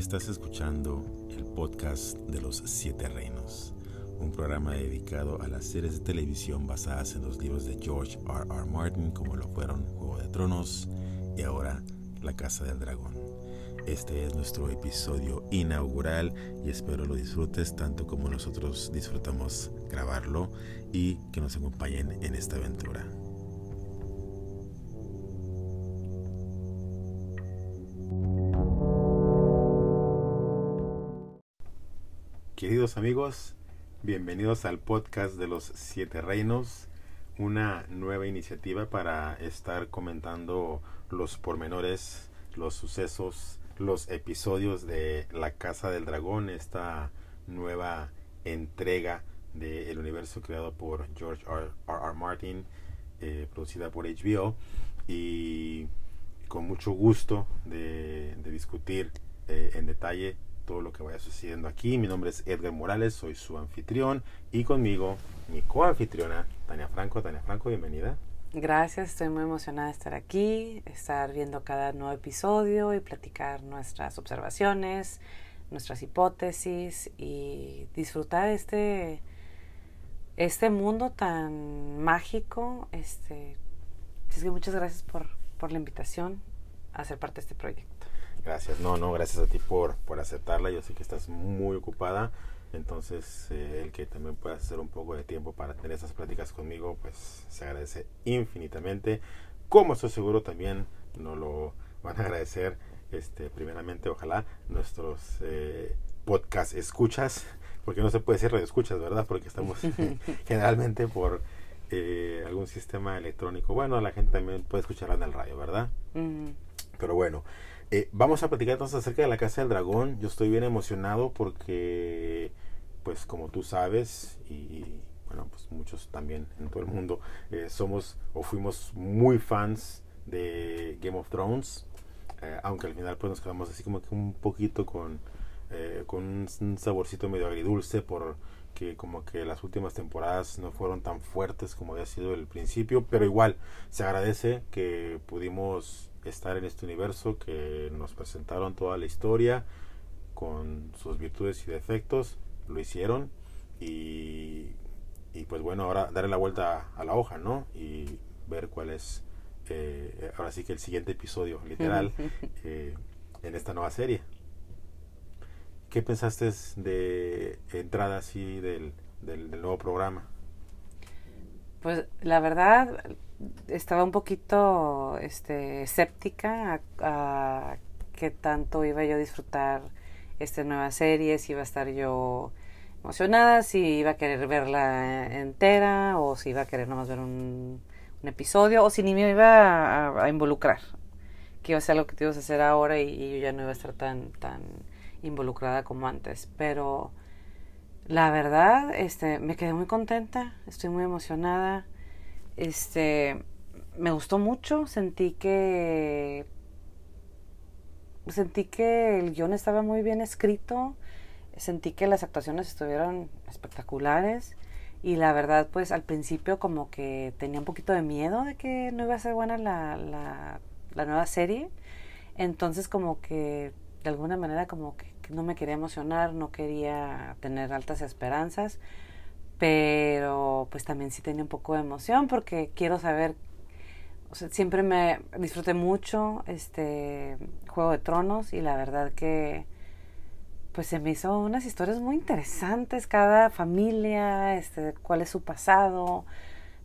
Estás escuchando el podcast de los Siete Reinos, un programa dedicado a las series de televisión basadas en los libros de George R. R. Martin, como lo fueron Juego de Tronos y ahora La Casa del Dragón. Este es nuestro episodio inaugural y espero lo disfrutes tanto como nosotros disfrutamos grabarlo y que nos acompañen en esta aventura. Queridos amigos, bienvenidos al podcast de los Siete Reinos, una nueva iniciativa para estar comentando los pormenores, los sucesos, los episodios de La Casa del Dragón, esta nueva entrega del universo creado por George R. R. Martin, eh, producida por HBO, y con mucho gusto de, discutir eh, en detalle todo lo que vaya sucediendo aquí. Mi nombre es Edgar Morales, soy su anfitrión y conmigo mi coanfitriona Tania Franco. Tania Franco, bienvenida. Gracias, estoy muy emocionada de estar aquí, estar viendo cada nuevo episodio y platicar nuestras observaciones, nuestras hipótesis y disfrutar este este mundo tan mágico. Este, así que muchas gracias por, por la invitación a ser parte de este proyecto. Gracias, no, no, gracias a ti por, por aceptarla. Yo sé que estás muy ocupada, entonces eh, el que también puedas hacer un poco de tiempo para tener esas pláticas conmigo, pues se agradece infinitamente. Como estoy seguro también nos lo van a agradecer, este, primeramente, ojalá nuestros eh, podcast escuchas, porque no se puede decir radio escuchas, ¿verdad? Porque estamos generalmente por eh, algún sistema electrónico. Bueno, la gente también puede escucharla en el radio, ¿verdad? Pero bueno, eh, vamos a platicar entonces acerca de la Casa del Dragón. Yo estoy bien emocionado porque, pues como tú sabes, y bueno, pues muchos también en todo el mundo, eh, somos o fuimos muy fans de Game of Thrones. Eh, aunque al final pues nos quedamos así como que un poquito con, con un, saborcito medio agridulce porque como que las últimas temporadas no fueron tan fuertes como había sido el principio, pero igual se agradece que pudimos estar en este universo que nos presentaron toda la historia con sus virtudes y defectos, lo hicieron y, y pues bueno, ahora darle la vuelta a la hoja, ¿no? Y ver cuál es, eh, ahora sí que el siguiente episodio, literal, eh, en esta nueva serie. ¿Qué pensaste de entrada así del, del nuevo programa? Pues la verdad, estaba un poquito este, escéptica a, qué tanto iba yo a disfrutar esta nueva serie, si iba a estar yo emocionada, si iba a querer verla entera o si iba a querer nomás ver un, episodio o si ni me iba a, involucrar, que iba a ser algo que te ibas a hacer ahora y, y, yo ya no iba a estar tan, tan involucrada como antes. Pero la verdad, este, me quedé muy contenta, estoy muy emocionada. Este, me gustó mucho, sentí que sentí que el guion estaba muy bien escrito, sentí que las actuaciones estuvieron espectaculares y la verdad pues al principio como que tenía un poquito de miedo de que no iba a ser buena la, la, la nueva serie, entonces como que de alguna manera como que no me quería emocionar, no quería tener altas esperanzas, pero pues también sí tenía un poco de emoción porque quiero saber, o sea, siempre me disfruté mucho este Juego de Tronos y la verdad que pues se me hizo unas historias muy interesantes, cada familia, este, cuál es su pasado.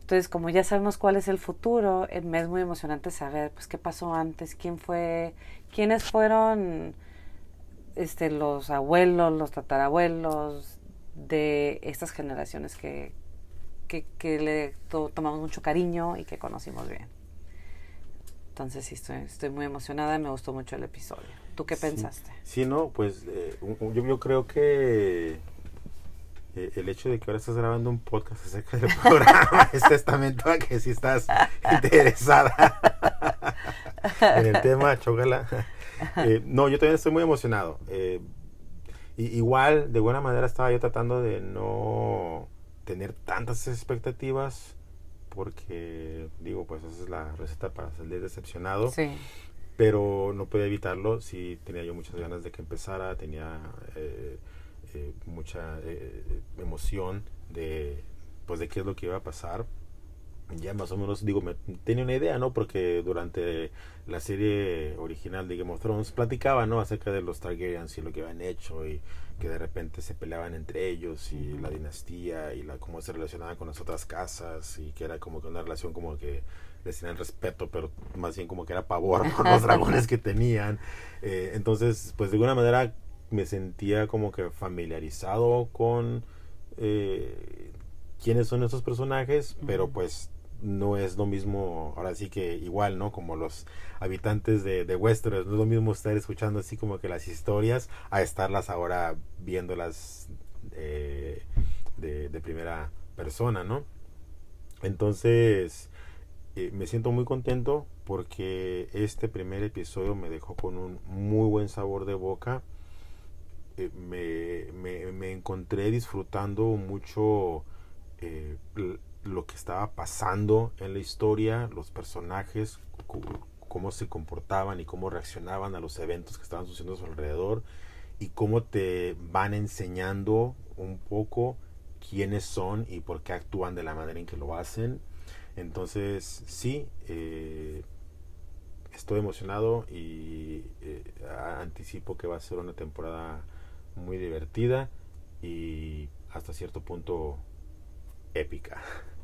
Entonces, como ya sabemos cuál es el futuro, eh, me es muy emocionante saber pues qué pasó antes, quién fue, quiénes fueron este, los abuelos, los tatarabuelos de estas generaciones que, que, le tomamos mucho cariño y que conocimos bien. Entonces sí, estoy, estoy muy emocionada, me gustó mucho el episodio. ¿Tú qué pensaste? Sí, no, pues eh, yo, yo, creo que eh, el hecho de que ahora estás grabando un podcast acerca del programa es testamento a que si estás interesada en el tema, chócala. Eh, no, yo también estoy muy emocionado. Eh, igual, de buena manera estaba yo tratando de no tener tantas expectativas porque, digo, pues esa es la receta para salir decepcionado. Sí. pero no podía evitarlo, sí tenía yo muchas ganas de que empezara, tenía mucha emoción de, pues, de qué es lo que iba a pasar ya más o menos, digo, me, tenía una idea, ¿no? Porque durante la serie original de Game of Thrones platicaba, ¿no? Acerca de los Targaryens y lo que habían hecho y que de repente se peleaban entre ellos y la dinastía y la cómo se relacionaban con las otras casas y que era como que una relación como que les tenían respeto, pero más bien como que era pavor por los dragones que tenían. Eh, entonces, pues de alguna manera me sentía como que familiarizado con eh, quiénes son esos personajes, pero pues no es lo mismo, ahora sí que igual, ¿no? Como los habitantes de, de Westeros, no es lo mismo estar escuchando así como que las historias a estarlas ahora viéndolas eh, de, de, primera persona, ¿no? Entonces, eh, me siento muy contento porque este primer episodio me dejó con un muy buen sabor de boca. Eh, me, me, me, encontré disfrutando mucho lo que estaba pasando en la historia, los personajes, cómo se comportaban y cómo reaccionaban a los eventos que estaban sucediendo a su alrededor y cómo te van enseñando un poco quiénes son y por qué actúan de la manera en que lo hacen. Entonces, sí, eh, estoy emocionado y eh, anticipo que va a ser una temporada muy divertida y hasta cierto punto épica.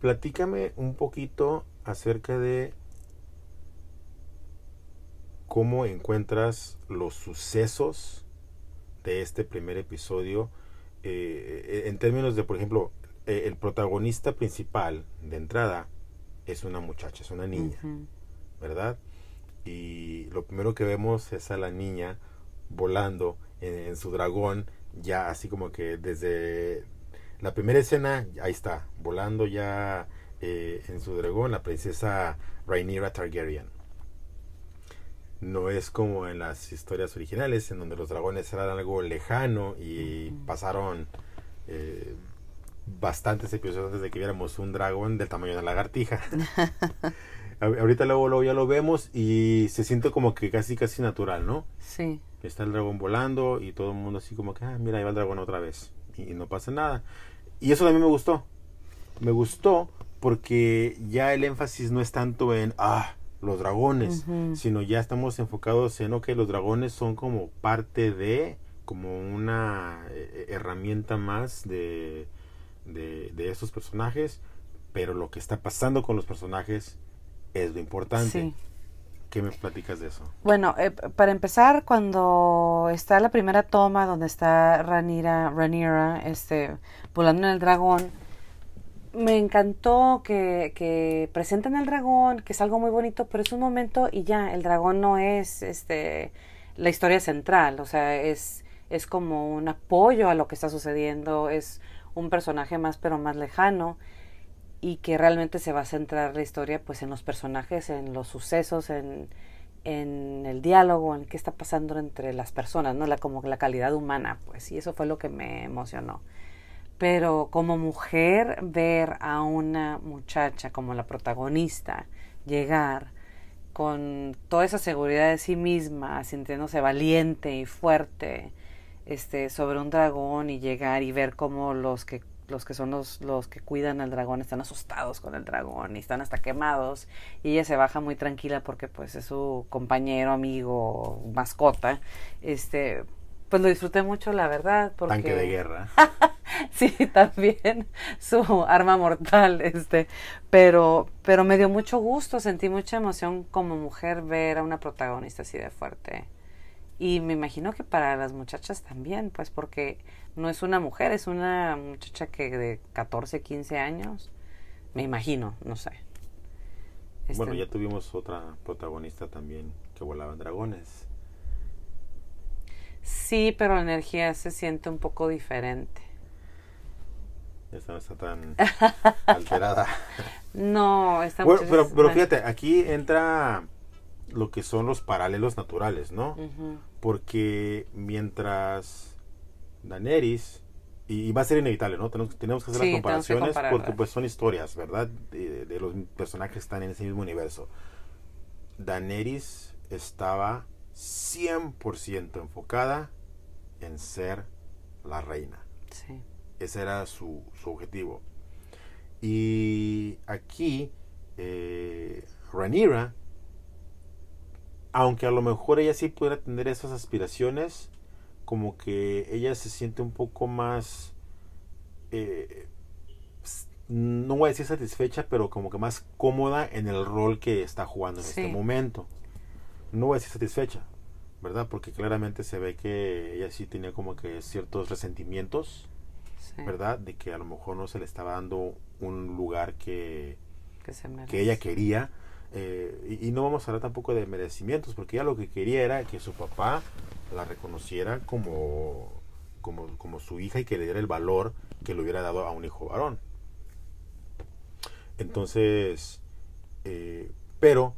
platícame un poquito acerca de cómo encuentras los sucesos de este primer episodio eh, en términos de, por ejemplo, eh, el protagonista principal de entrada es una muchacha, es una niña, ¿verdad? Y lo primero que vemos es a la niña volando en su dragón ya así como que desde la primera escena, ahí está, volando ya eh, en su dragón la princesa Rhaenyra Targaryen. No es como en las historias originales, en donde los dragones eran algo lejano y pasaron eh, bastantes episodios antes de que viéramos un dragón del tamaño de una lagartija. Ahorita luego, luego ya lo vemos y se siente como que casi casi natural, ¿no? Sí está el dragón volando y todo el mundo así como que, ah, mira, ahí va el dragón otra vez. Y, no pasa nada. Y eso también me gustó. Me gustó porque ya el énfasis no es tanto en, ah, los dragones, sino ya estamos enfocados en, ok, los dragones son como parte de, como una eh, herramienta más de, de, de esos personajes, pero lo que está pasando con los personajes es lo importante. ¿Qué me platicas de eso? Bueno, eh, para empezar, cuando está la primera toma donde está Ranira, Ranira este, volando en el dragón, me encantó que, que presenten el dragón, que es algo muy bonito, pero es un momento y ya, el dragón no es este, la historia central, o sea, es, es como un apoyo a lo que está sucediendo, es un personaje más pero más lejano y que realmente se va a centrar la historia pues en los personajes, en los sucesos, en, en el diálogo, en qué está pasando entre las personas, ¿no? La, como la calidad humana, pues, y eso fue lo que me emocionó. Pero como mujer, ver a una muchacha como la protagonista llegar con toda esa seguridad de sí misma, sintiéndose valiente y fuerte, este, sobre un dragón y llegar y ver cómo los que los que son los, los que cuidan al dragón están asustados con el dragón y están hasta quemados y ella se baja muy tranquila porque pues es su compañero, amigo, mascota. Este, pues lo disfruté mucho, la verdad. Porque... Tanque de guerra. sí, también su arma mortal, este, pero, pero me dio mucho gusto, sentí mucha emoción como mujer ver a una protagonista así de fuerte. Y me imagino que para las muchachas también, pues porque no es una mujer, es una muchacha que de 14, 15 años, me imagino, no sé. Bueno, este, ya tuvimos otra protagonista también que volaba dragones. Sí, pero la energía se siente un poco diferente. Esta no está tan alterada. No, está bueno, pero, pero fíjate, aquí entra lo que son los paralelos naturales, ¿no? Porque mientras Daenerys y, va a ser inevitable, ¿no? Tenemos, tenemos que hacer las comparaciones porque pues son historias, ¿verdad? De, de los personajes que están en ese mismo universo. Daenerys estaba 100% enfocada en ser la reina. Sí. Ese era su, su objetivo. Y aquí, eh, Rhaenyra, aunque a lo mejor ella sí pudiera tener esas aspiraciones, como que ella se siente un poco más, eh, no voy a decir satisfecha, pero como que más cómoda en el rol que está jugando en este momento. No voy a decir satisfecha, ¿verdad? Porque claramente se ve que ella sí tenía como que ciertos resentimientos, sí, ¿verdad? De que a lo mejor no se le estaba dando un lugar que, Que se merece. que ella quería. Eh, y, y no vamos a hablar tampoco de merecimientos, porque ella lo que quería era que su papá la reconociera como, como, como su hija y que le diera el valor que le hubiera dado a un hijo varón. Entonces, eh, pero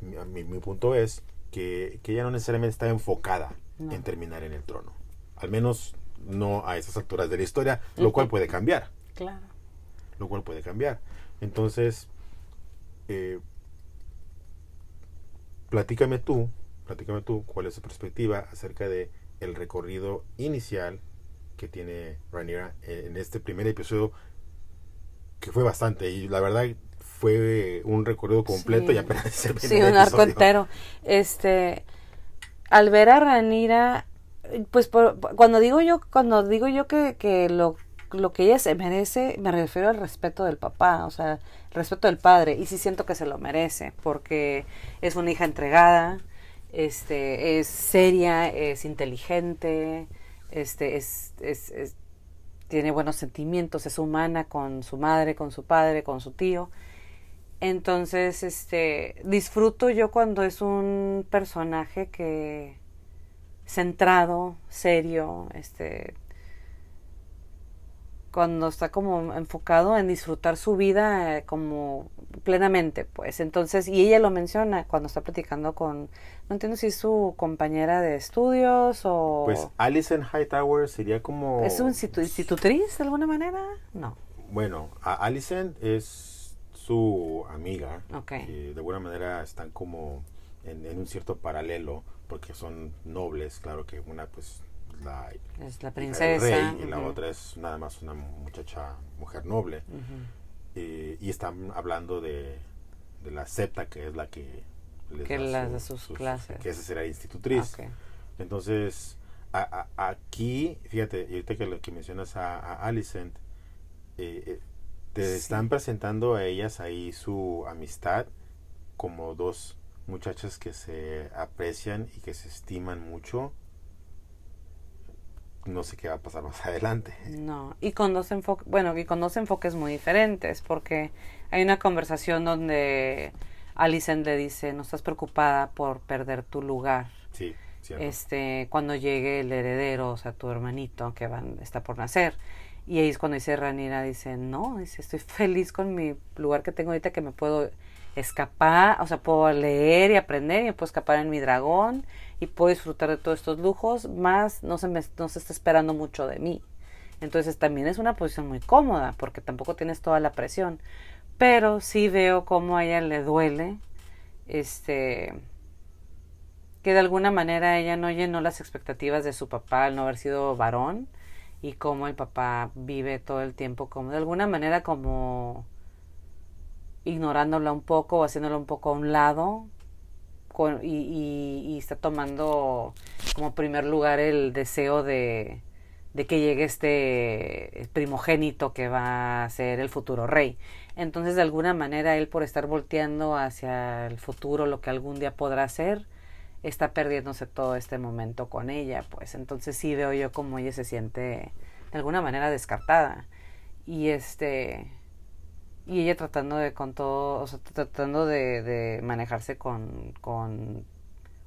mi, a mi- mi punto es que, que ella no necesariamente está enfocada No. en terminar en el trono. Al menos no a esas alturas de la historia, lo cual puede cambiar Claro. lo cual puede cambiar. Entonces, eh, platícame tú, platícame tú cuál es tu perspectiva acerca de el recorrido inicial que tiene Rhaenyra en este primer episodio, que fue bastante, y la verdad fue un recorrido completo Sí. y apenas es el Sí, un arco entero. Este, al ver a Ranira, pues por- cuando digo yo, cuando digo yo que, que lo, lo que ella se merece, me refiero al respeto del papá, o sea, respeto del padre, y sí siento que se lo merece, porque es una hija entregada, este, es seria, es inteligente, este, es, es, es- tiene buenos sentimientos, es humana con su madre, con su padre, con su tío. Entonces, este, disfruto yo cuando es un personaje que centrado, serio, este, cuando está como enfocado en disfrutar su vida eh, como plenamente, pues. Entonces, y ella lo menciona cuando está platicando con, no entiendo si es su compañera de estudios o Pues Alison Hightower sería como... es un institu- institutriz de alguna manera, no. Bueno, a Alison es su amiga. Ok. que de alguna manera están como en, en un cierto paralelo, porque son nobles, claro que una pues la Es la princesa. y la otra es nada más una muchacha, mujer noble. Eh, y están hablando de, de la septa, que es la que les Que da las da sus clases. Que esa será institutriz. Ok. Entonces, a- a- aquí, fíjate, y ahorita que lo que mencionas a, a Alicent, eh, eh, te Sí. están presentando a ellas ahí su amistad como dos muchachas que se aprecian y que se estiman mucho. No sé qué va a pasar más adelante. No, y con dos enfoques, bueno, y con dos enfoques muy diferentes, porque hay una conversación donde Alicent le dice, no estás preocupada por perder tu lugar, Sí, cierto. este, cuando llegue el heredero, o sea, tu hermanito que van, está por nacer. Y ahí es cuando dice Ranira, dice, no, dice, estoy feliz con mi lugar que tengo ahorita que me puedo escapar, o sea, puedo leer y aprender y me puedo escapar en mi dragón y puedo disfrutar de todos estos lujos, más no se me no se está esperando mucho de mí. Entonces también es una posición muy cómoda porque tampoco tienes toda la presión, pero sí veo cómo a ella le duele este que de alguna manera ella no llenó las expectativas de su papá al no haber sido varón y cómo el papá vive todo el tiempo como de alguna manera como ignorándola un poco o haciéndola un poco a un lado y está tomando como primer lugar el deseo de, de que llegue este primogénito que va a ser el futuro rey. Entonces, de alguna manera, él por estar volteando hacia el futuro, lo que algún día podrá ser, está perdiéndose todo este momento con ella, pues entonces sí veo yo como ella se siente de alguna manera descartada y este y ella tratando de con todo, o sea, tratando de, de manejarse con, con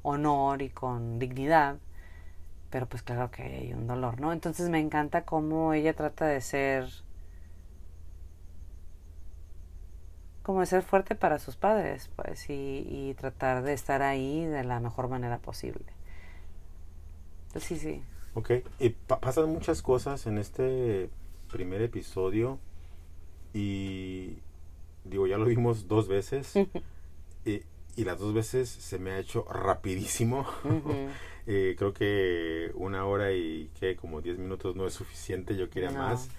honor y con dignidad, pero pues claro que hay un dolor, ¿no? Entonces me encanta cómo ella trata de ser como de ser fuerte para sus padres, pues, y, y tratar de estar ahí de la mejor manera posible. Sí, sí. Ok, y pa- pasan muchas cosas en este primer episodio y lo vimos dos veces y, y, las dos veces se me ha hecho rapidísimo. eh, creo que una hora y que como diez minutos no es suficiente, yo quería más.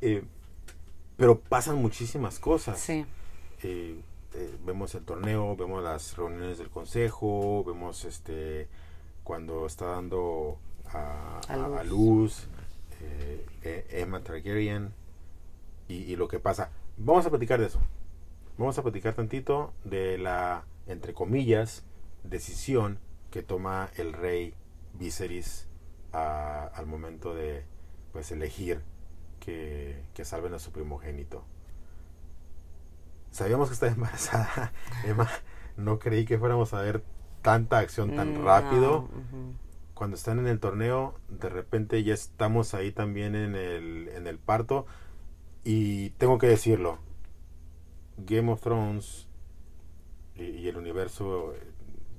Eh, pero pasan muchísimas cosas. Sí. Eh, vemos el torneo, vemos las reuniones del consejo, vemos este cuando está dando a, a, luz, eh, Emma Targaryen y, lo que pasa. Vamos a platicar de eso. Vamos a platicar tantito de la, entre comillas, decisión que toma el rey Viserys al momento de pues elegir que, que salven a su primogénito sabíamos que estaba embarazada, Emma. No creí que fuéramos a ver tanta acción tan mm, rápido. Cuando están en el torneo, de repente ya estamos ahí también en el, en el parto. Y tengo que decirlo, Game of Thrones y, el universo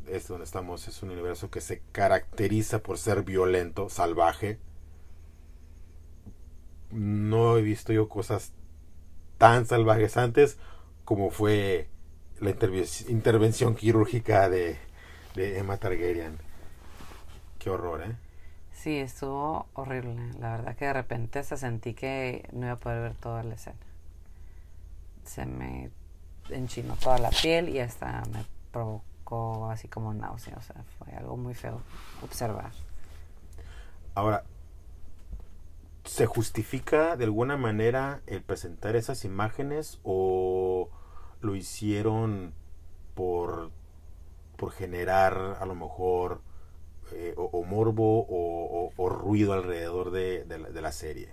este donde estamos es un universo que se caracteriza por ser violento, salvaje. No he visto yo cosas tan salvajes antes como fue la intervención quirúrgica de, de Emma Targaryen. Qué horror, ¿eh? Sí, estuvo horrible. La verdad que de repente se sentí que no iba a poder ver toda la escena. Se me enchinó toda la piel y hasta me provocó así como náusea. O sea, fue algo muy feo observar. Ahora, ¿se justifica de alguna manera el presentar esas imágenes o lo hicieron por, por generar a lo mejor eh, o, morbo o, ruido alrededor de, la, serie.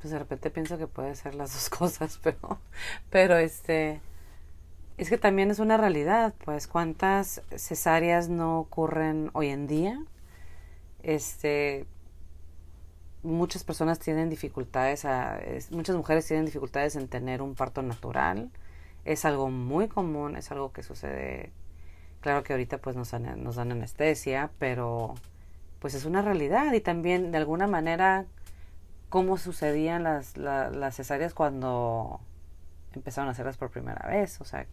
Pues de repente pienso que puede ser las dos cosas, pero, pero este, es que también es una realidad, pues cuántas cesáreas no ocurren hoy en día, este, muchas personas tienen dificultades, a, muchas mujeres tienen dificultades en tener un parto natural. Es algo muy común, es algo que sucede. Claro que ahorita pues nos, nos dan anestesia, pero pues es una realidad. Y también de alguna manera cómo sucedían las, las cesáreas cuando empezaron a hacerlas por primera vez. O sea,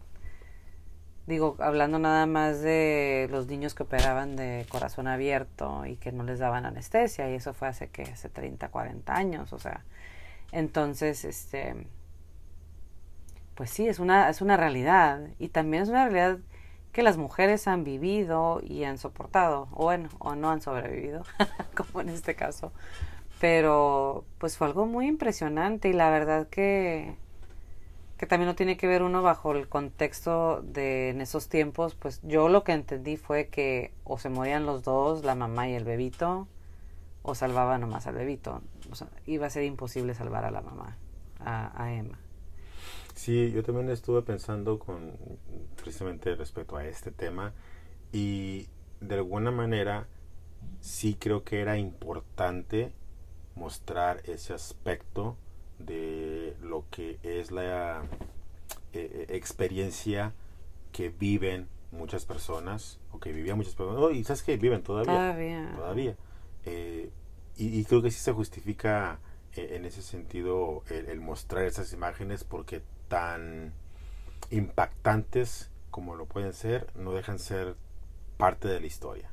digo, hablando nada más de los niños que operaban de corazón abierto y que no les daban anestesia, y eso fue hace que hace 30, 40 años, o sea, entonces, este, pues sí, es una, es una realidad, y también es una realidad que las mujeres han vivido y han soportado, o o no han sobrevivido, como en este caso, pero pues fue algo muy impresionante y la verdad que que también no tiene que ver uno bajo el contexto de en esos tiempos, pues yo lo que entendí fue que o se morían los dos, la mamá y el bebito, o salvaba nomás al bebito. O iba a ser imposible salvar a la mamá, a, Emma. Sí, yo también estuve pensando con precisamente respecto a este tema y de alguna manera sí creo que era importante mostrar ese aspecto de lo que es la eh, eh, experiencia que viven muchas personas, o que vivían muchas personas, y sabes que viven todavía. Todavía. Eh, y, creo que sí se justifica en ese sentido el, mostrar esas imágenes porque tan impactantes como lo pueden ser, no dejan ser parte de la historia.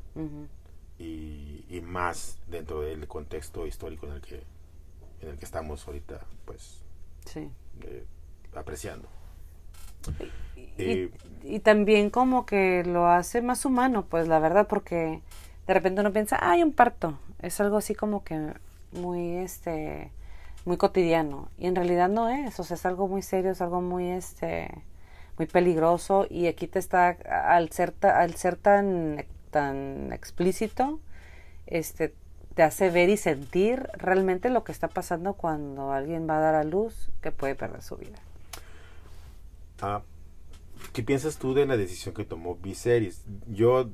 y, y, más dentro del contexto histórico en el que en el que estamos ahorita, pues, sí. Eh, apreciando. Eh, y, también como que lo hace más humano, pues la verdad, porque de repente uno piensa, hay un parto, es algo así como que muy, este, muy cotidiano, y en realidad no es, o sea, es algo muy serio, es algo muy, este, muy peligroso, y aquí te está, al ser, al ser tan, tan explícito, este, te hace ver y sentir realmente lo que está pasando cuando alguien va a dar a luz que puede perder su vida. Ah, ¿Qué piensas tú de la decisión que tomó Viserys? Yo,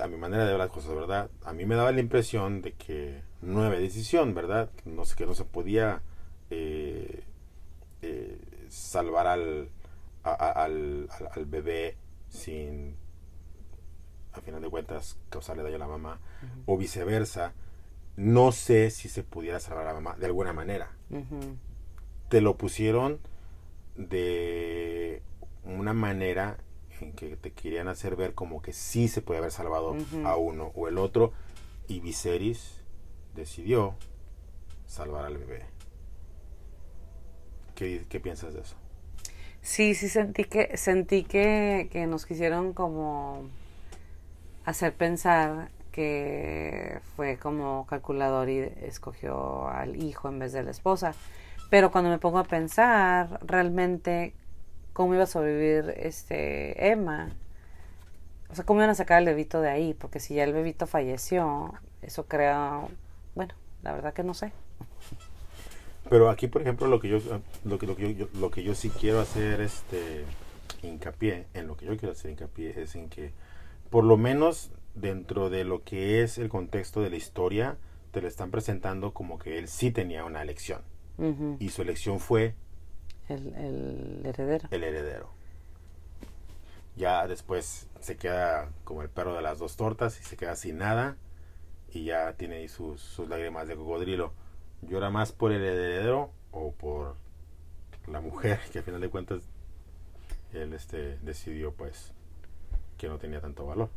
a mi manera de ver las cosas, ¿verdad? A mí me daba la impresión de que había decisión, ¿verdad? No sé, que no se podía eh, eh, salvar al, al, al bebé sin a final de cuentas causarle daño a la mamá, o viceversa, no sé si se pudiera salvar a la mamá de alguna manera. te lo pusieron de una manera en que te querían hacer ver como que sí se puede haber salvado a uno o el otro y Viserys decidió salvar al bebé. ¿Qué, qué piensas de eso? Sí, sí sentí que sentí que, que nos quisieron como hacer pensar que fue como calculador y escogió al hijo en vez de la esposa. Pero cuando me pongo a pensar realmente cómo iba a sobrevivir este Emma, o sea, cómo iban a sacar al bebito de ahí, porque si ya el bebito falleció, eso crea, bueno, la verdad que no sé. Pero aquí, por ejemplo, lo que yo lo que, lo que yo, lo que yo sí quiero hacer este hincapié, en lo que yo quiero hacer hincapié es en que por lo menos dentro de lo que es el contexto de la historia, te lo están presentando como que él sí tenía una elección. Y su elección fue... El, el, heredero. El heredero. Ya después se queda como el perro de las dos tortas y se queda sin nada y ya tiene ahí sus, sus lágrimas de cocodrilo. ¿Llora más por el heredero o por la mujer que al final de cuentas él este decidió pues que no tenía tanto valor?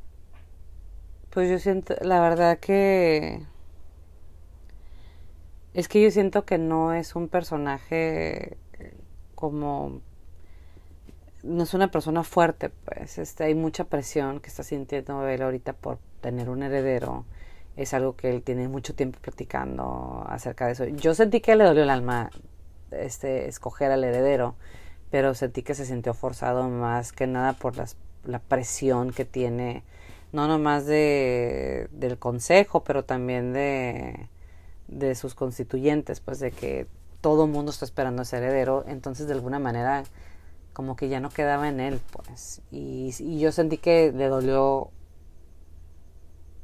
Pues yo siento, la verdad que es que yo siento que no es un personaje como no es una persona fuerte, pues este, hay mucha presión que está sintiendo él ahorita por tener un heredero. Es algo que él tiene mucho tiempo platicando acerca de eso. Yo sentí que le dolió el alma este, escoger al heredero, pero sentí que se sintió forzado más que nada por las, la presión que tiene no nomás de, del consejo, pero también de, de sus constituyentes, pues de que todo el mundo está esperando ese heredero, entonces de alguna manera como que ya no quedaba en él, pues. Y, y yo sentí que le dolió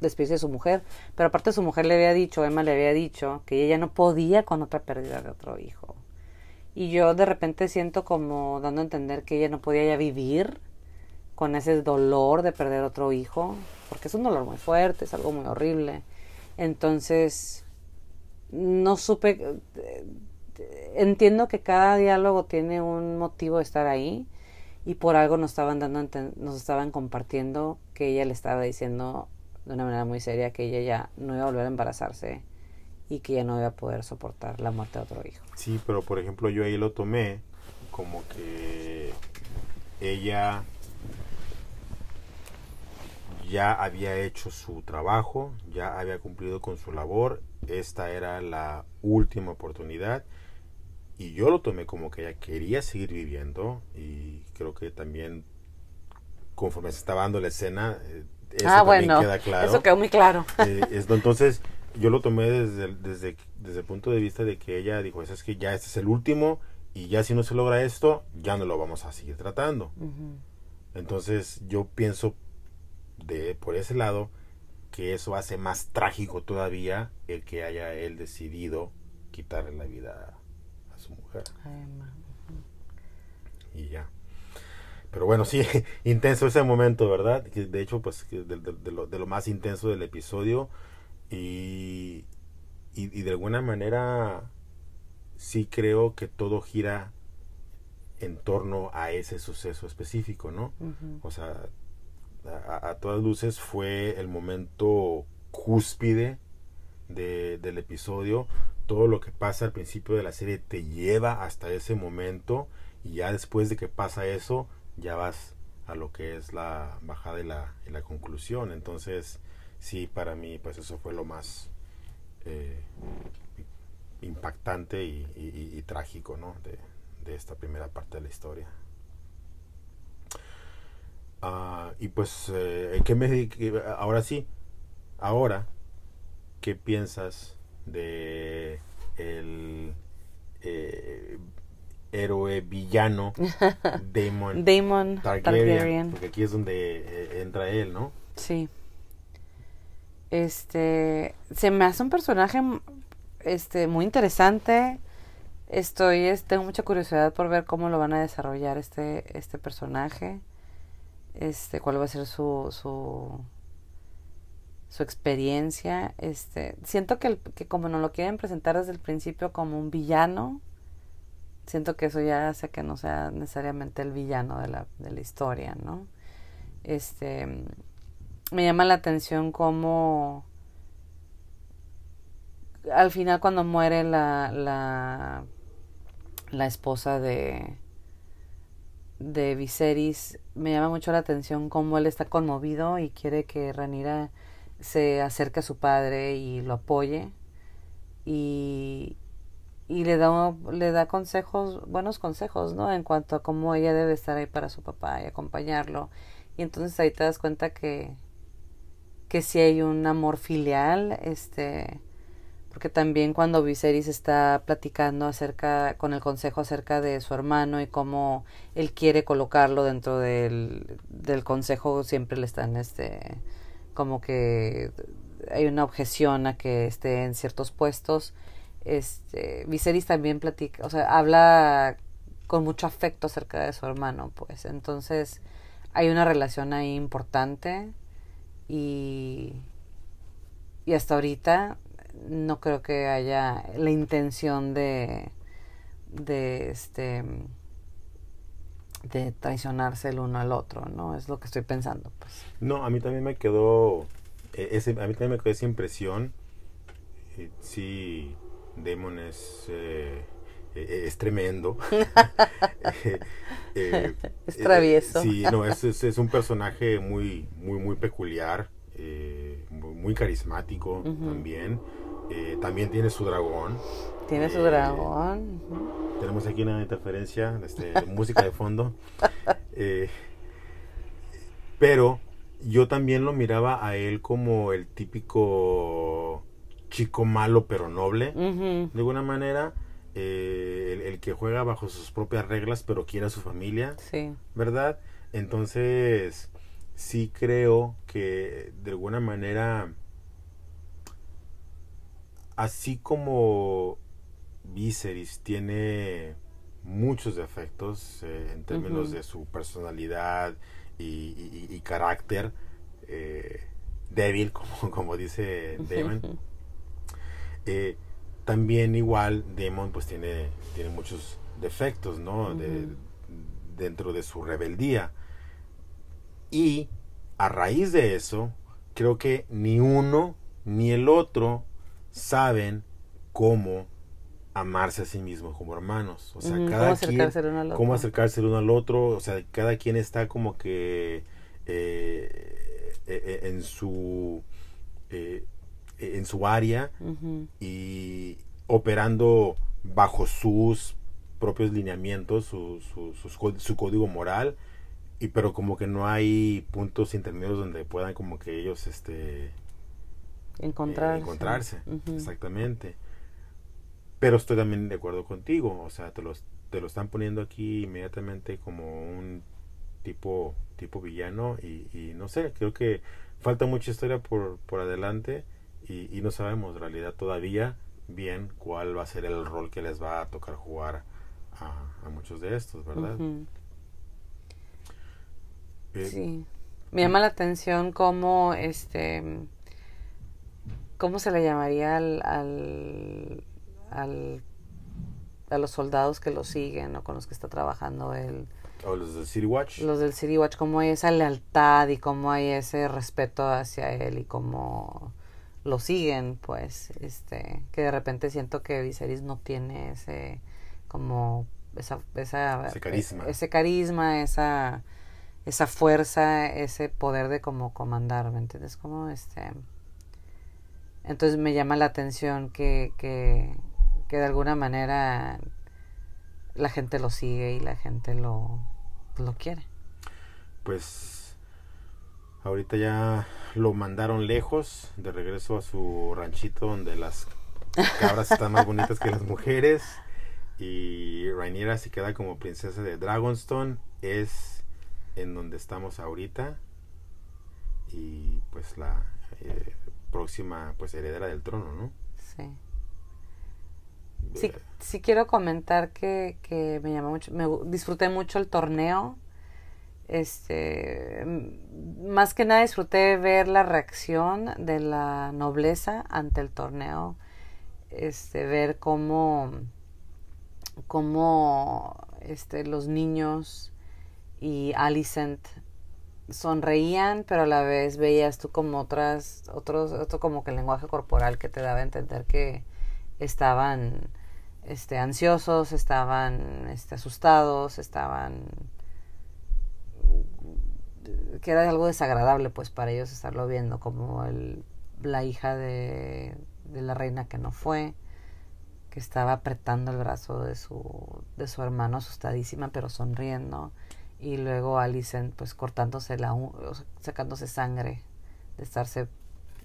despedirse de su mujer, pero aparte su mujer le había dicho, Emma le había dicho, que ella no podía con otra pérdida de otro hijo. Y yo de repente siento como dando a entender que ella no podía ya vivir con ese dolor de perder otro hijo, porque es un dolor muy fuerte, es algo muy horrible. Entonces, no supe, entiendo que cada diálogo tiene un motivo de estar ahí y por algo nos estaban dando, nos estaban compartiendo que ella le estaba diciendo de una manera muy seria que ella ya no iba a volver a embarazarse y que ya no iba a poder soportar la muerte de otro hijo. Sí, pero por ejemplo yo ahí lo tomé como que ella ya había hecho su trabajo, ya había cumplido con su labor, esta era la última oportunidad y yo lo tomé como que ella quería seguir viviendo y creo que también conforme se estaba dando la escena, eh, eso ah, bueno, queda claro. Eso quedó muy claro. Eh, entonces yo lo tomé desde, desde, desde el punto de vista de que ella dijo, es que ya este es el último y ya si no se logra esto, ya no lo vamos a seguir tratando. Entonces yo pienso de por ese lado que eso hace más trágico todavía el que haya él decidido quitarle la vida a su mujer. y ya. Pero bueno, sí, intenso ese momento, ¿verdad? De hecho, pues de, de, lo, de lo, más intenso del episodio. Y, y, y, de alguna manera sí creo que todo gira en torno a ese suceso específico, ¿no? O sea, a, todas luces fue el momento cúspide de, del episodio. Todo lo que pasa al principio de la serie te lleva hasta ese momento y ya después de que pasa eso, ya vas a lo que es la bajada y la, conclusión. Entonces, sí, para mí, pues eso fue lo más eh, impactante y, trágico, ¿no? De, esta primera parte de la historia. Uh, y pues, eh, ¿qué me, ahora sí, ahora, ¿qué piensas de el eh, héroe villano Damon, Damon Targaryen, Porque aquí es donde eh, entra él, ¿no? Sí. Este, se me hace un personaje este muy interesante. Estoy, tengo mucha curiosidad por ver cómo lo van a desarrollar este, este personaje este, cuál va a ser su, su, su experiencia. Este, siento que, que como nos lo quieren presentar desde el principio como un villano, siento que eso ya hace que no sea necesariamente el villano de la, de la historia, ¿no? Este, me llama la atención cómo al final cuando muere la, la, la esposa de, de Viserys, me llama mucho la atención cómo él está conmovido y quiere que Ranira se acerque a su padre y lo apoye y, y le da le da consejos buenos consejos no en cuanto a cómo ella debe estar ahí para su papá y acompañarlo. Y entonces ahí te das cuenta que que si hay un amor filial este porque también cuando Viserys está platicando acerca con el consejo acerca de su hermano y cómo él quiere colocarlo dentro del, del consejo siempre le están este como que hay una objeción a que esté en ciertos puestos este Viserys también platica o sea habla con mucho afecto acerca de su hermano pues entonces hay una relación ahí importante y y hasta ahorita no creo que haya la intención de de este de traicionarse el uno al otro, ¿no? Es lo que estoy pensando, pues. No, a mí también me quedó eh, ese, a mí también me quedó esa impresión. Eh, sí, Demon es eh, es tremendo. es travieso. sí, no, es, es, es, un personaje muy, muy, muy peculiar, muy, muy, carismático también. también tiene su dragón. Tiene su dragón. Tenemos aquí una interferencia, este, música de fondo. pero yo también lo miraba a él como el típico chico malo pero noble, de alguna manera. Eh, el, que juega bajo sus propias reglas pero quiere a su familia, sí. ¿verdad? Entonces, sí creo que de alguna manera, así como Viserys tiene muchos defectos eh, en términos de su personalidad y, carácter eh, débil, como, como dice Damon. Eh, también igual Damon pues tiene, tiene muchos defectos, ¿no? de, dentro de su rebeldía. Y a raíz de eso, creo que ni uno ni el otro saben cómo amarse a sí mismo como hermanos. O sea, cada quien, cómo acercarse el uno al otro. O sea, cada quien está como que eh, eh, eh, en su en su área y operando bajo sus propios lineamientos, su, su, su, código moral, y pero como que no hay puntos intermedios donde puedan como que ellos este encontrarse, encontrarse. exactamente. Pero estoy también de acuerdo contigo, o sea, te, los, te lo están poniendo aquí inmediatamente como un tipo, tipo villano y, no sé, creo que falta mucha historia por, por adelante y, no sabemos en realidad todavía bien cuál va a ser el rol que les va a tocar jugar a, muchos de estos, ¿verdad? Eh, sí. Me llama la atención cómo, este, cómo se le llamaría al al, a los soldados que lo siguen o con los que está trabajando él. O los del City Watch. Los del City Watch, cómo hay esa lealtad y cómo hay ese respeto hacia él y cómo lo siguen, pues, este, que de repente siento que Viserys no tiene ese, como, esa, esa ese carisma, ese carisma, esa, esa fuerza, ese poder de como comandar, ¿me entiendes? Como este, entonces me llama la atención que, que, que de alguna manera la gente lo sigue y la gente lo, lo quiere. Pues ahorita ya lo mandaron lejos, de regreso a su ranchito donde las cabras están más bonitas que las mujeres. Y Rainiera se queda como princesa de Dragonstone. Es en donde estamos ahorita. Y pues la eh, próxima pues heredera del trono, ¿no? Sí. Sí, sí quiero comentar que, que me llamó mucho, me disfruté mucho el torneo. Este, más que nada disfruté ver la reacción de la nobleza ante el torneo. Este, ver cómo cómo este, los niños y Alicent sonreían, pero a la vez veías tú como otras, otros, otro como que el lenguaje corporal que te daba a entender que estaban este, ansiosos, estaban este, asustados, estaban que algo desagradable pues para ellos estarlo viendo como el, la hija de, la reina que no fue que estaba apretando el brazo de su, de su hermano asustadísima pero sonriendo y luego Alicent pues cortándose la sacándose sangre de estarse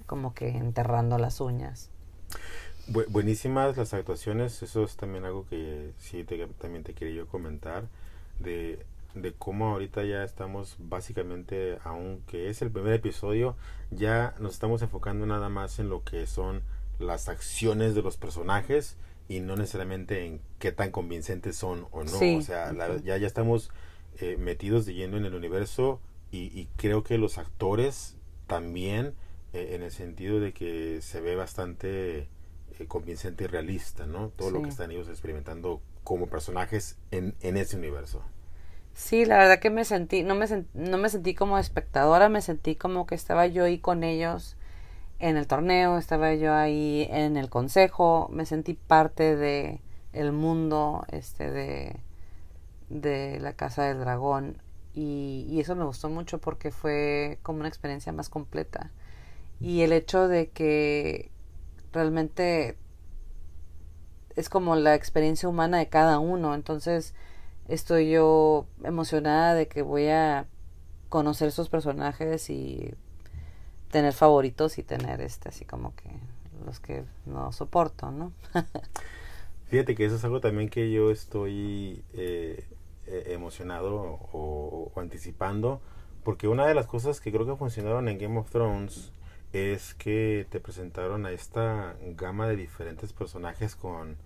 como que enterrando las uñas. Buenísimas las actuaciones eso es también algo que sí también te quería yo comentar de, de cómo ahorita ya estamos básicamente aunque es el primer episodio ya nos estamos enfocando nada más en lo que son las acciones de los personajes y no necesariamente en qué tan convincentes son o no o sea ya ya estamos eh, metidos de lleno en el universo y, creo que los actores también eh, en el sentido de que se ve bastante eh, convincente y realista, ¿no? Todo lo que están ellos experimentando como personajes en, en ese universo. Sí, la verdad que me sentí, no me, no me sentí como espectadora, me sentí como que estaba yo ahí con ellos en el torneo, estaba yo ahí en el consejo, me sentí parte de el mundo este de de la Casa del Dragón y, y, eso me gustó mucho porque fue como una experiencia más completa. Y el hecho de que realmente es como la experiencia humana de cada uno entonces estoy yo emocionada de que voy a conocer esos personajes y tener favoritos y tener este así como que los que no soporto no fíjate que eso es algo también que yo estoy eh, eh, emocionado o, anticipando, porque una de las cosas que creo que funcionaron en Game of Thrones es que te presentaron a esta gama de diferentes personajes con,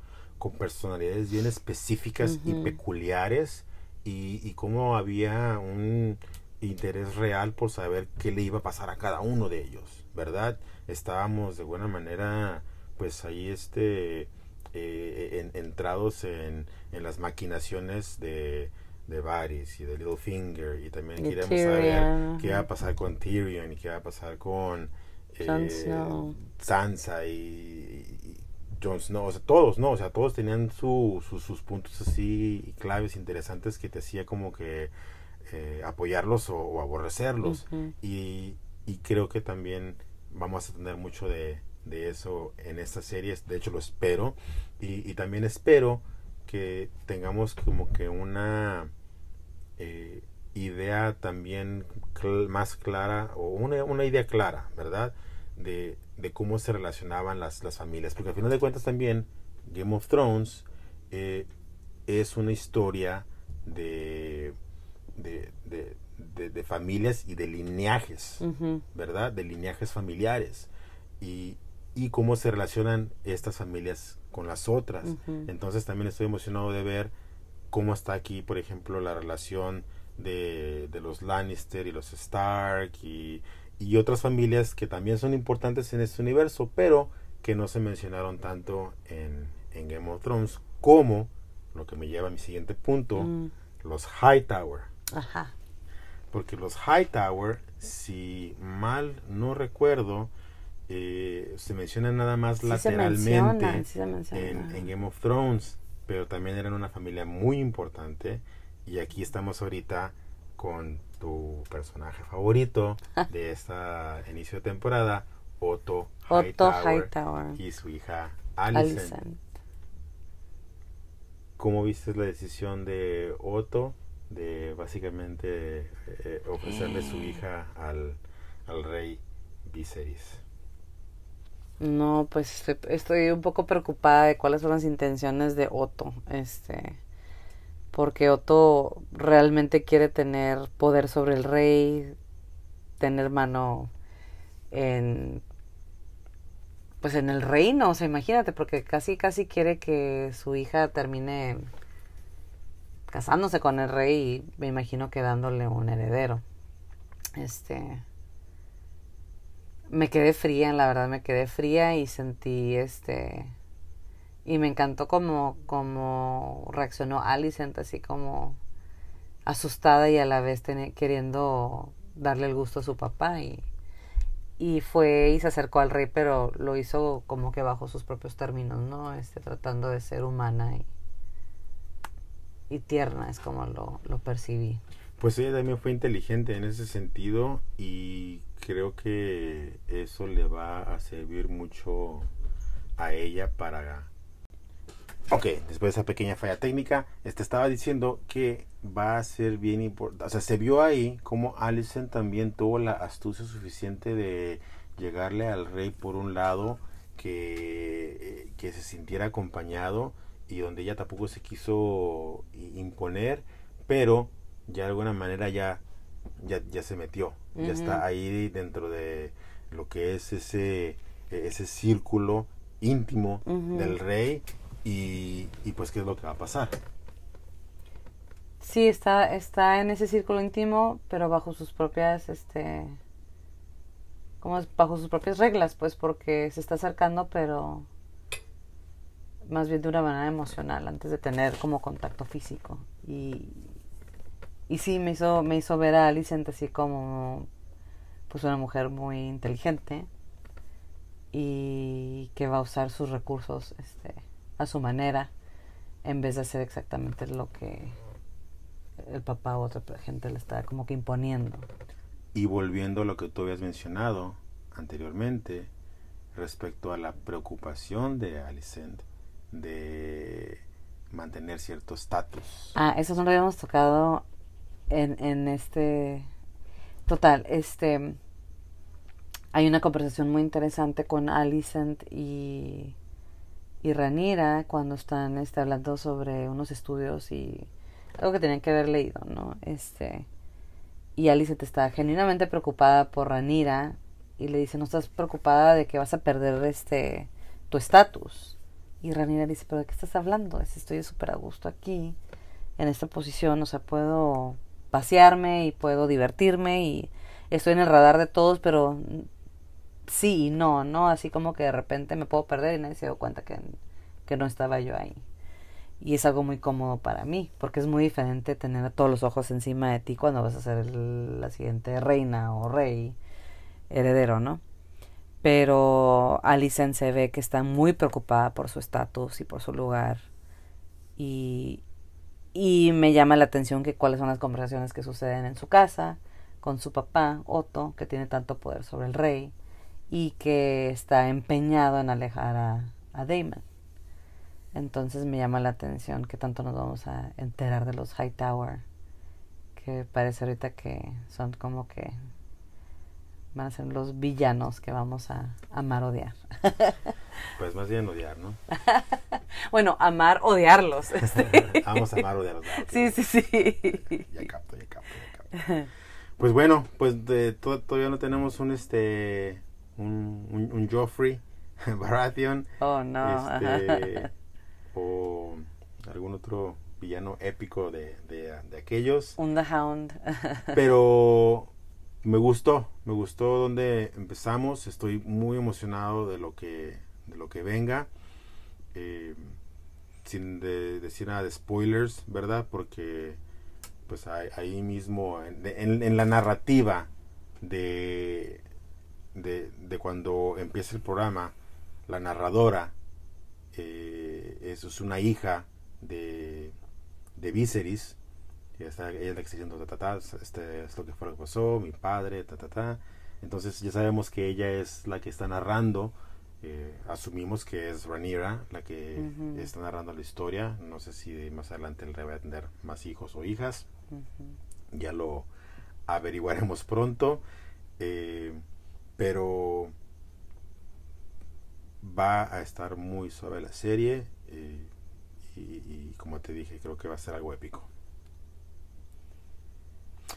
con personalidades bien específicas y peculiares y, y cómo había un interés real por saber qué le iba a pasar a cada uno de ellos, ¿verdad? Estábamos de buena manera pues ahí este eh, entrados en, en, las maquinaciones de, de Varys y de Littlefinger y también queremos saber qué va a pasar con Tyrion y qué va a pasar con eh, Sansa y, y, Jon Snow, o sea, todos, ¿no? O sea, todos tenían su, sus puntos así claves interesantes que te hacía como que eh, apoyarlos o, aborrecerlos y, y creo que también vamos a tener mucho de, de eso en estas series, de hecho lo espero y, también espero que tengamos como que una eh, idea también más clara o una, una, idea clara, ¿verdad? De, de cómo se relacionaban las, las, familias, porque al final de cuentas también Game of Thrones eh, es una historia de, de, de, familias y de lineajes, ¿verdad? De lineajes familiares. Y, y cómo se relacionan estas familias con las otras. Entonces también estoy emocionado de ver cómo está aquí, por ejemplo, la relación de, de los Lannister y los Stark y, y, otras familias que también son importantes en este universo, pero que no se mencionaron tanto en, en Game of Thrones como, lo que me lleva a mi siguiente punto, mm. los Hightower. Ajá. Porque los Hightower, si mal no recuerdo, eh, se mencionan nada más lateralmente en, Game of Thrones, pero también eran una familia muy importante. Y aquí estamos ahorita con tu personaje favorito de esta inicio de temporada, Otto, Hightower, y su hija Alicent. ¿Cómo viste la decisión de Otto de básicamente eh, ofrecerle su hija al, al rey Viserys? No, pues estoy, un poco preocupada de cuáles son las intenciones de Otto, este, porque Otto realmente quiere tener poder sobre el rey, tener mano en, pues en el reino, o sea, imagínate, porque casi, casi quiere que su hija termine casándose con el rey y me imagino que dándole un heredero, este, me quedé fría, la verdad me quedé fría y sentí este Y me encantó como, como reaccionó Alicent, así como asustada y a la vez queriendo darle el gusto a su papá. Y, y fue y se acercó al rey, pero lo hizo como que bajo sus propios términos, ¿no? Este, tratando de ser humana y, y tierna, es como lo, lo percibí. Pues ella también fue inteligente en ese sentido y creo que eso le va a servir mucho a ella para Ok, después de esa pequeña falla técnica, este estaba diciendo que va a ser bien importante. O sea, se vio ahí como Allison también tuvo la astucia suficiente de llegarle al rey por un lado que, que se sintiera acompañado y donde ella tampoco se quiso imponer, pero ya de alguna manera ya, ya, ya se metió, ya está ahí dentro de lo que es ese, ese círculo íntimo del rey y, pues qué es lo que va a pasar. Sí, está, está en ese círculo íntimo, pero bajo sus propias, este, como bajo sus propias reglas, pues porque se está acercando, pero más bien de una manera emocional, antes de tener como contacto físico. Y, y sí, me hizo, me hizo ver a Alicent así como, pues una mujer muy inteligente y que va a usar sus recursos, este, a su manera en vez de hacer exactamente lo que el papá o otra gente le está como que imponiendo. Y volviendo a lo que tú habías mencionado anteriormente respecto a la preocupación de Alicent de mantener cierto estatus. Ah, eso no lo habíamos tocado en, en este... Total, este... Hay una conversación muy interesante con Alicent y y Ranira cuando están este, hablando sobre unos estudios y algo que tenían que haber leído, ¿no? Este, y Alice está genuinamente preocupada por Ranira y le dice, no estás preocupada de que vas a perder este tu estatus. Y Ranira dice, pero ¿de qué estás hablando? Estoy súper a gusto aquí, en esta posición, o sea, puedo pasearme y puedo divertirme y estoy en el radar de todos, pero sí y no, ¿no? Así como que de repente me puedo perder y nadie se dio cuenta que, que no estaba yo ahí. Y es algo muy cómodo para mí, porque es muy diferente tener a todos los ojos encima de ti cuando vas a ser la siguiente reina o rey heredero, ¿no? Pero Alicent se ve que está muy preocupada por su estatus y por su lugar. Y, y me llama la atención que cuáles son las conversaciones que suceden en su casa con su papá, Otto, que tiene tanto poder sobre el rey y que está empeñado en alejar a, a Damon. Entonces me llama la atención que tanto nos vamos a enterar de los Hightower, que parece ahorita que son como que van a ser los villanos que vamos a amar odiar. Pues más bien odiar, ¿no? bueno, amar odiarlos. vamos a amar odiarlos. Sí, sí, sí. Ya capto, ya capto, ya capto. Pues bueno, pues de, todavía no tenemos un este un, un, Joffrey Baratheon. Oh, no. Este, o algún otro villano épico de, de, aquellos. Un The Hound. pero me gustó, me gustó donde empezamos. Estoy muy emocionado de lo que, de lo que venga. Eh, sin decir nada de spoilers, ¿verdad? Porque pues ahí, mismo, en, en la narrativa de de, de cuando empieza el programa, la narradora eh, es, una hija de, de Viserys, ella, está, ella está diciendo, ta, ta, este, es lo que fue lo que pasó, mi padre, ta, ta, ta. Entonces ya sabemos que ella es la que está narrando, eh, asumimos que es Ranira la que está narrando la historia, no sé si más adelante él va a tener más hijos o hijas, ya lo averiguaremos pronto. Eh, pero va a estar muy suave la serie eh, y, como te dije creo que va a ser algo épico.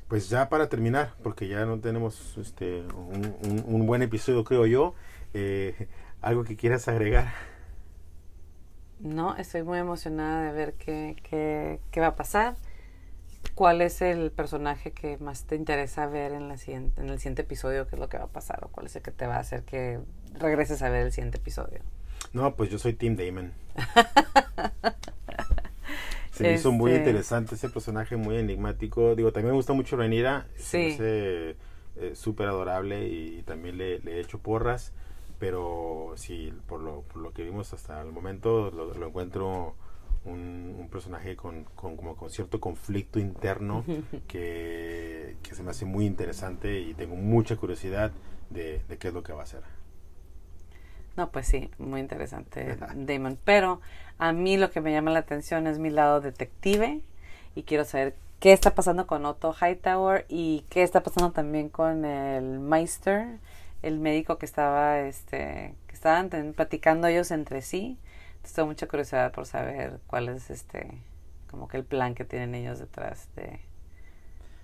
Pues ya para terminar porque ya no tenemos este un, buen episodio creo yo eh, algo que quieras agregar no estoy muy emocionada de ver qué, qué, qué va a pasar ¿Cuál es el personaje que más te interesa ver en, la siguiente, en el siguiente episodio? ¿Qué es lo que va a pasar? ¿O cuál es el que te va a hacer que regreses a ver el siguiente episodio? No, pues yo soy Tim Damon. Se me hizo muy Este- interesante ese personaje, muy enigmático. Digo, también me gusta mucho Renira. Sí. eh, súper adorable y también le, le he hecho porras. Pero sí, por lo, por lo que vimos hasta el momento, lo, lo encuentro un, un personaje con, con, como con cierto conflicto interno que, que se me hace muy interesante y tengo mucha curiosidad de, de qué es lo que va a hacer. No, pues sí, muy interesante Damon. Pero a mí lo que me llama la atención es mi lado detective y quiero saber qué está pasando con Otto Hightower y qué está pasando también con el Meister, el médico que estaba, este, que estaban platicando ellos entre sí. Tengo mucha curiosidad por saber cuál es este, como que el plan que tienen ellos detrás de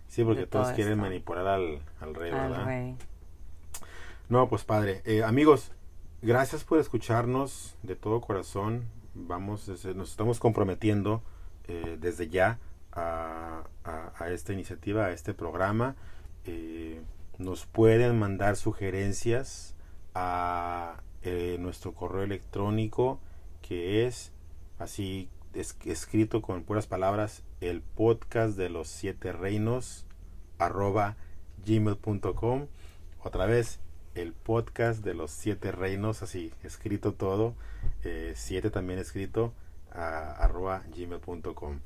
Sí, porque de todos todo quieren esto. manipular al, al rey, al ¿verdad? rey. No, pues padre. Eh, amigos, gracias por escucharnos de todo corazón. Vamos, nos estamos comprometiendo eh, desde ya a, a- a esta iniciativa, a este programa. Eh, nos pueden mandar sugerencias a eh, nuestro correo electrónico que es así es- escrito con puras palabras el podcast de los siete reinos arroba gmail.com otra vez el podcast de los siete reinos así escrito todo eh, siete también escrito a, arroba gmail.com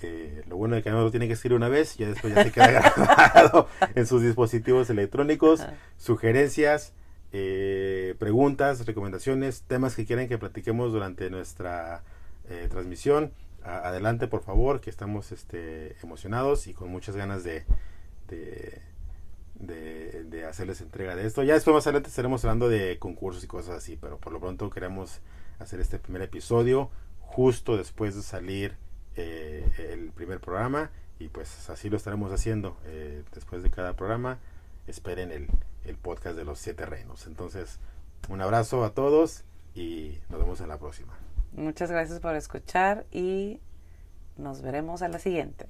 eh, lo bueno de que no lo tienen que escribir una vez ya después ya se queda grabado en sus dispositivos electrónicos sugerencias eh, preguntas recomendaciones temas que quieren que platiquemos durante nuestra eh, transmisión adelante por favor que estamos este, emocionados y con muchas ganas de, de hacerles entrega de esto. Ya después más adelante estaremos hablando de concursos y cosas así pero por lo pronto queremos hacer este primer episodio justo después de salir eh, el primer programa y pues así lo estaremos haciendo eh, después de cada programa. Esperen el, el podcast de los siete reinos. Entonces, un abrazo a todos y nos vemos en la próxima. Muchas gracias por escuchar y nos veremos a la siguiente.